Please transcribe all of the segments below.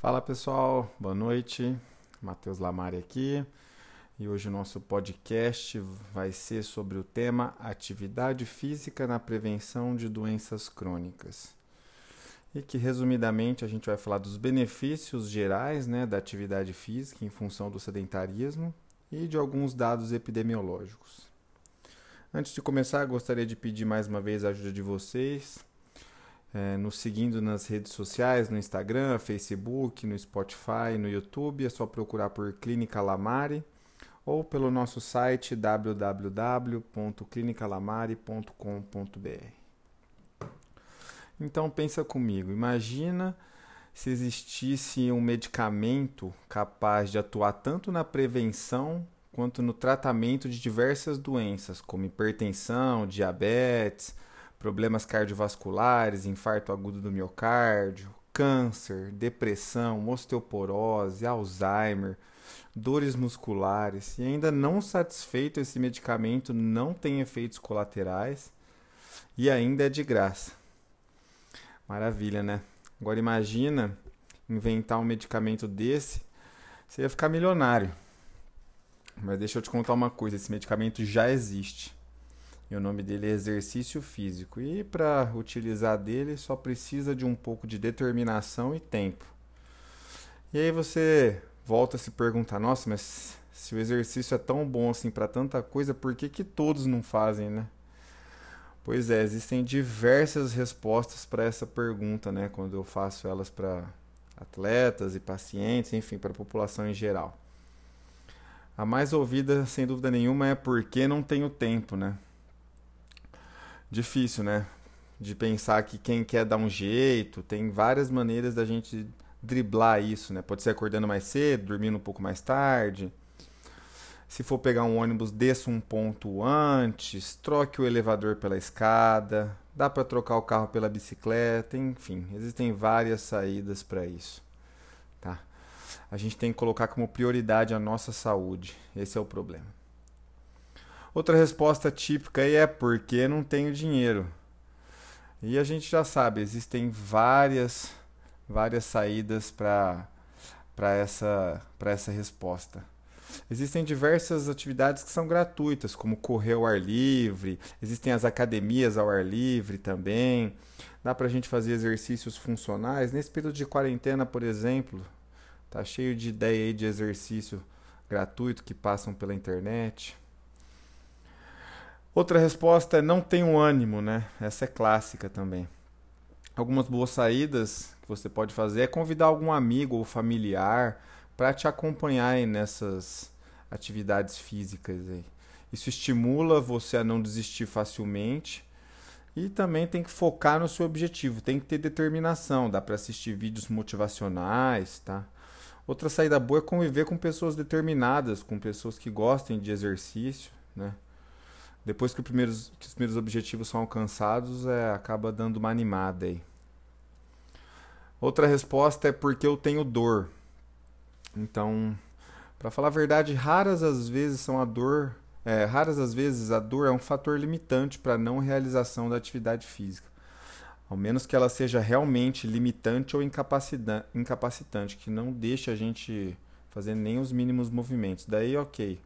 Fala pessoal, boa noite. Matheus Lamari aqui. E hoje o nosso podcast vai ser sobre o tema atividade física na prevenção de doenças crônicas. E que resumidamente a gente vai falar dos benefícios gerais, né, da atividade física em função do sedentarismo e de alguns dados epidemiológicos. Antes de começar, gostaria de pedir mais uma vez a ajuda de vocês é, nos seguindo nas redes sociais, no Instagram, Facebook, no Spotify, no YouTube. É só procurar por Clínica Lamare ou pelo nosso site www.clinicalamare.com.br. Então pensa comigo, imagina se existisse um medicamento capaz de atuar tanto na prevenção quanto no tratamento de diversas doenças, como hipertensão, diabetes, problemas cardiovasculares, infarto agudo do miocárdio, câncer, depressão, osteoporose, Alzheimer, dores musculares. E ainda não satisfeito, esse medicamento não tem efeitos colaterais e ainda é de graça. Maravilha, né? Agora imagina inventar um medicamento desse, você ia ficar milionário. Mas deixa eu te contar uma coisa, esse medicamento já existe. E o nome dele é exercício físico. E para utilizar dele só precisa de um pouco de determinação e tempo. E aí você volta a se perguntar: nossa, mas se o exercício é tão bom assim para tanta coisa, por que, que todos não fazem, né? Pois é, existem diversas respostas para essa pergunta, né? Quando eu faço elas para atletas e pacientes, enfim, para a população em geral. A mais ouvida, sem dúvida nenhuma, é porque não tenho tempo, né? Difícil, né? De pensar que quem quer dar um jeito, tem várias maneiras da gente driblar isso, né? Pode ser acordando mais cedo, dormindo um pouco mais tarde. Se for pegar um ônibus, desça um ponto antes, troque o elevador pela escada, dá para trocar o carro pela bicicleta, enfim, existem várias saídas para isso, tá? A gente tem que colocar como prioridade a nossa saúde. Esse é o problema. Outra resposta típica é porque não tenho dinheiro. E a gente já sabe, existem várias várias saídas para para essa para essa resposta. Existem diversas atividades que são gratuitas, como correr ao ar livre, existem as academias ao ar livre também. Dá para a gente fazer exercícios funcionais. Nesse período de quarentena, por exemplo, tá cheio de ideia aí de exercício gratuito que passam pela internet. Outra resposta é não tenho ânimo, né? Essa é clássica também. Algumas boas saídas que você pode fazer é convidar algum amigo ou familiar para te acompanhar nessas atividades físicas aí. Isso estimula você a não desistir facilmente e também tem que focar no seu objetivo, tem que ter determinação, dá para assistir vídeos motivacionais, tá? Outra saída boa é conviver com pessoas determinadas, com pessoas que gostem de exercício, né? Depois que, que os primeiros objetivos são alcançados, é, acaba dando uma animada aí. Outra resposta é porque eu tenho dor. Então, para falar a verdade, raras as vezes são a dor, é, raras as vezes a dor é um fator limitante para a não realização da atividade física. Ao menos que ela seja realmente limitante ou incapacitante, que não deixe a gente fazer nem os mínimos movimentos. Daí, ok.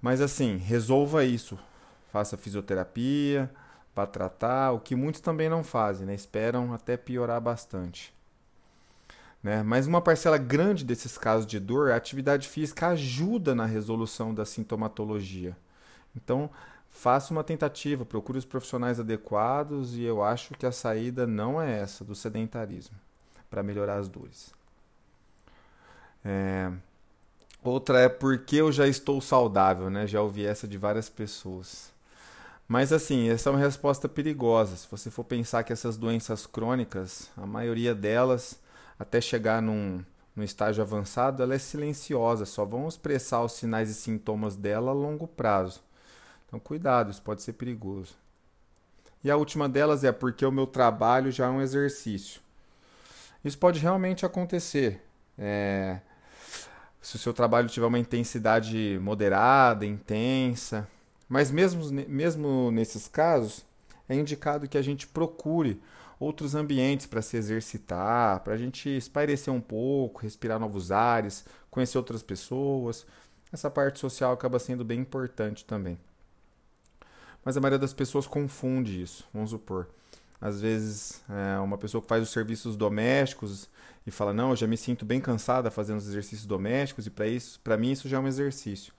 Mas assim, resolva isso. Faça fisioterapia para tratar, o que muitos também não fazem, né? Esperam até piorar bastante. Né? Mas uma parcela grande desses casos de dor, a atividade física ajuda na resolução da sintomatologia. Então, faça uma tentativa, procure os profissionais adequados e eu acho que a saída não é essa do sedentarismo para melhorar as dores. É, Outra é porque eu já estou saudável, né? Já ouvi essa de várias pessoas. Mas assim, essa é uma resposta perigosa. Se você for pensar que essas doenças crônicas, a maioria delas, até chegar num, num estágio avançado, ela é silenciosa, só vão expressar os sinais e sintomas dela a longo prazo. Então, cuidado, isso pode ser perigoso. E a última delas é porque o meu trabalho já é um exercício. Isso pode realmente acontecer. É, se o seu trabalho tiver uma intensidade moderada, intensa. Mas mesmo, mesmo nesses casos, é indicado que a gente procure outros ambientes para se exercitar, para a gente espairecer um pouco, respirar novos ares, conhecer outras pessoas. Essa parte social acaba sendo bem importante também. Mas a maioria das pessoas confunde isso, vamos supor. Às vezes, é uma pessoa que faz os serviços domésticos e fala: Não, eu já me sinto bem cansada fazendo os exercícios domésticos e para isso, para mim, isso já é um exercício.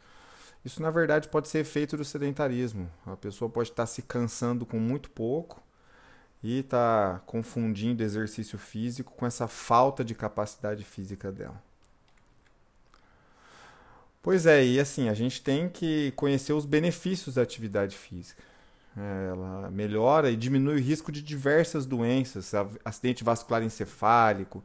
Isso, na verdade, pode ser efeito do sedentarismo. A pessoa pode estar se cansando com muito pouco e está confundindo exercício físico com essa falta de capacidade física dela. Pois é, e assim, a gente tem que conhecer os benefícios da atividade física. É, ela melhora e diminui o risco de diversas doenças, acidente vascular encefálico,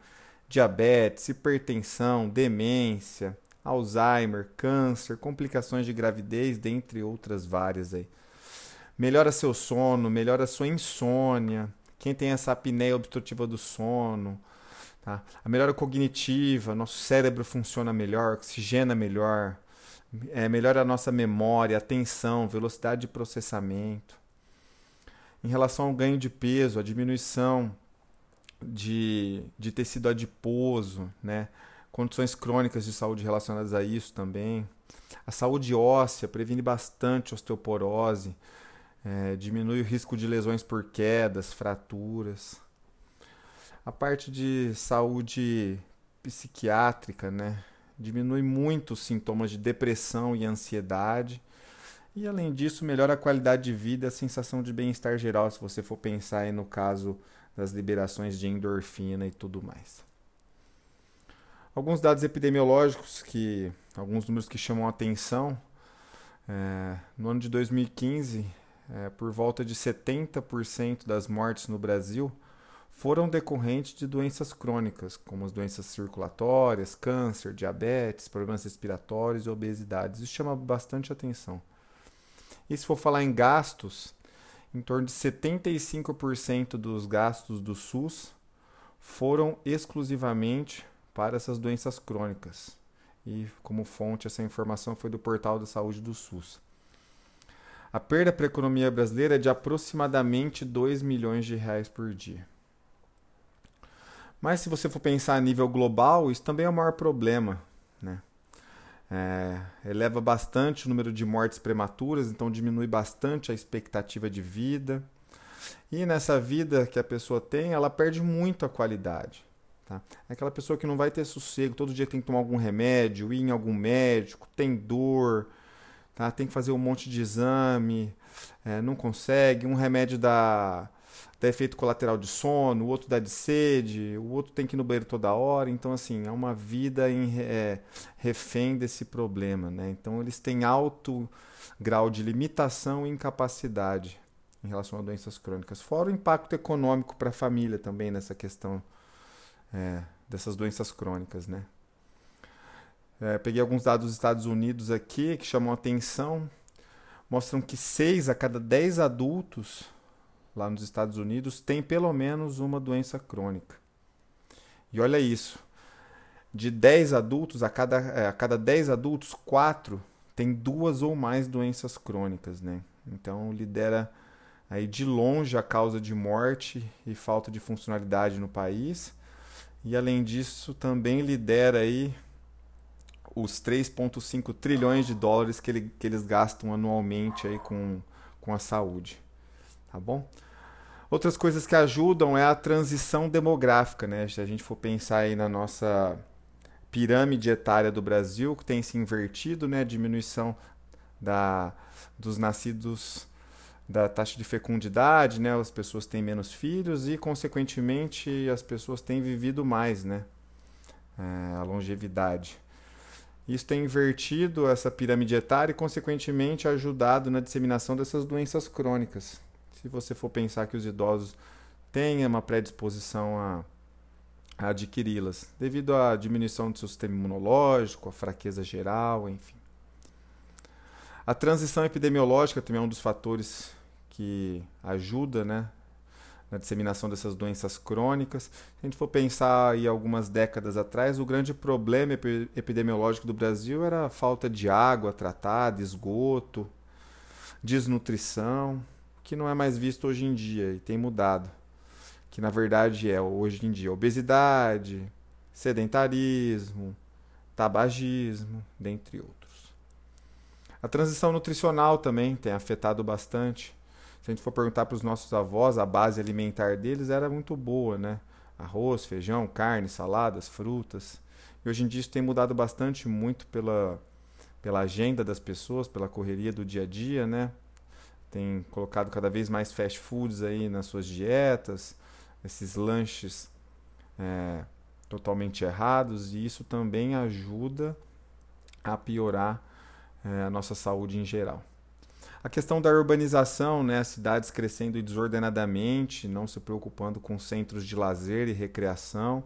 diabetes, hipertensão, demência, Alzheimer, câncer, complicações de gravidez, dentre outras várias aí. Melhora seu sono, melhora sua insônia. Quem tem essa apneia obstrutiva do sono, tá? A melhora cognitiva, nosso cérebro funciona melhor, oxigena melhor, é, melhora a nossa memória, atenção, velocidade de processamento. Em relação ao ganho de peso, a diminuição de, de tecido adiposo, né? condições crônicas de saúde relacionadas a isso também. A saúde óssea previne bastante osteoporose, é, diminui o risco de lesões por quedas, fraturas. A parte de saúde psiquiátrica, né? Diminui muito os sintomas de depressão e ansiedade. E além disso, melhora a qualidade de vida a sensação de bem-estar geral, se você for pensar aí no caso das liberações de endorfina e tudo mais. Alguns dados epidemiológicos, que alguns números que chamam a atenção. É, no ano de 2015, é, por volta de 70% das mortes no Brasil foram decorrentes de doenças crônicas, como as doenças circulatórias, câncer, diabetes, problemas respiratórios e obesidade. Isso chama bastante atenção. E se for falar em gastos, em torno de 75% dos gastos do SUS foram exclusivamente para essas doenças crônicas. E como fonte, essa informação foi do portal da saúde do SUS. A perda para a economia brasileira é de aproximadamente 2 milhões de reais por dia. Mas se você for pensar a nível global, isso também é o maior problema. Né? É, eleva bastante o número de mortes prematuras, então diminui bastante a expectativa de vida. E nessa vida que a pessoa tem, ela perde muito a qualidade. Tá? É aquela pessoa que não vai ter sossego, todo dia tem que tomar algum remédio, ir em algum médico, tem dor, tá? tem que fazer um monte de exame, é, não consegue, um remédio dá, dá efeito colateral de sono, o outro dá de sede, o outro tem que ir no banheiro toda hora, então assim, é uma vida em, é, refém desse problema. Né? Então eles têm alto grau de limitação e incapacidade em relação a doenças crônicas, fora o impacto econômico para a família também nessa questão é, dessas doenças crônicas, né? É, peguei alguns dados dos Estados Unidos aqui que chamam atenção. Mostram que 6 a cada 10 adultos lá nos Estados Unidos têm pelo menos uma doença crônica. E olha isso. De 10 adultos, a cada, é, a cada 10 adultos, 4 têm duas ou mais doenças crônicas, né? Então lidera aí de longe a causa de morte e falta de funcionalidade no país e além disso, também lidera aí os 3,5 trilhões de dólares que, ele, que eles gastam anualmente aí com, com a saúde. Tá bom? Outras coisas que ajudam é a transição demográfica, né? Se a gente for pensar aí na nossa pirâmide etária do Brasil, que tem se invertido, né? A diminuição da, dos nascidos da taxa de fecundidade, né? As pessoas têm menos filhos e, consequentemente, as pessoas têm vivido mais, né? É, a longevidade. Isso tem invertido essa pirâmide etária e, consequentemente, ajudado na disseminação dessas doenças crônicas. Se você for pensar que os idosos têm uma predisposição a, a adquiri-las, devido à diminuição do seu sistema imunológico, à fraqueza geral, enfim. A transição epidemiológica também é um dos fatores que ajuda né, na disseminação dessas doenças crônicas. Se a gente for pensar aí algumas décadas atrás, o grande problema epidemiológico do Brasil era a falta de água tratada, esgoto, desnutrição, que não é mais visto hoje em dia e tem mudado. que na verdade é hoje em dia obesidade, sedentarismo, tabagismo, dentre outros. A transição nutricional também tem afetado bastante. Se a gente for perguntar para os nossos avós, a base alimentar deles era muito boa, né? Arroz, feijão, carne, saladas, frutas. E hoje em dia isso tem mudado bastante, muito pela, pela agenda das pessoas, pela correria do dia a dia, né? Tem colocado cada vez mais fast foods aí nas suas dietas, esses lanches é, totalmente errados, e isso também ajuda a piorar é, a nossa saúde em geral. A questão da urbanização, né, cidades crescendo desordenadamente, não se preocupando com centros de lazer e recreação,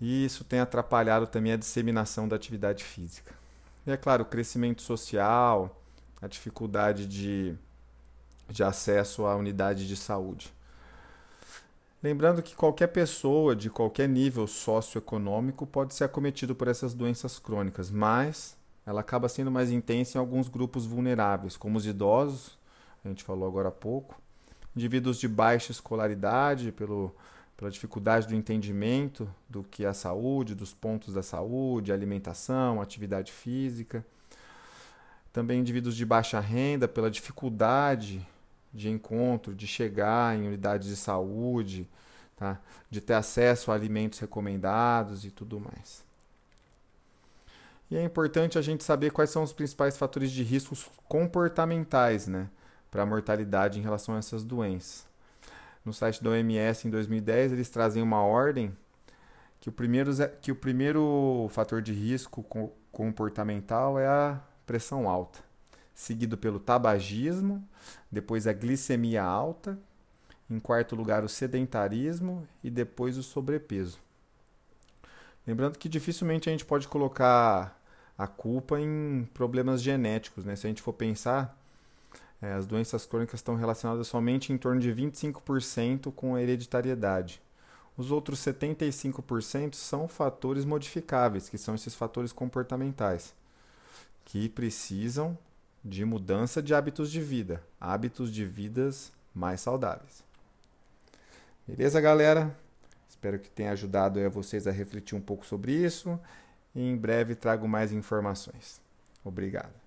e isso tem atrapalhado também a disseminação da atividade física. E é claro, o crescimento social, a dificuldade de, de acesso à unidade de saúde. Lembrando que qualquer pessoa de qualquer nível socioeconômico pode ser acometido por essas doenças crônicas, mas ela acaba sendo mais intensa em alguns grupos vulneráveis, como os idosos, a gente falou agora há pouco, indivíduos de baixa escolaridade, pelo, pela dificuldade do entendimento do que é a saúde, dos pontos da saúde, alimentação, atividade física. Também indivíduos de baixa renda, pela dificuldade de encontro, de chegar em unidades de saúde, tá? de ter acesso a alimentos recomendados e tudo mais. E é importante a gente saber quais são os principais fatores de riscos comportamentais né, para a mortalidade em relação a essas doenças. No site da OMS, em 2010, eles trazem uma ordem que o primeiro, que o primeiro fator de risco comportamental é a pressão alta seguido pelo tabagismo, depois a glicemia alta, em quarto lugar o sedentarismo e depois o sobrepeso. Lembrando que dificilmente a gente pode colocar a culpa em problemas genéticos, né? Se a gente for pensar, é, as doenças crônicas estão relacionadas somente em torno de 25% com a hereditariedade. Os outros 75% são fatores modificáveis, que são esses fatores comportamentais, que precisam de mudança de hábitos de vida, hábitos de vidas mais saudáveis. Beleza, galera? Espero que tenha ajudado a vocês a refletir um pouco sobre isso e em breve trago mais informações. Obrigado.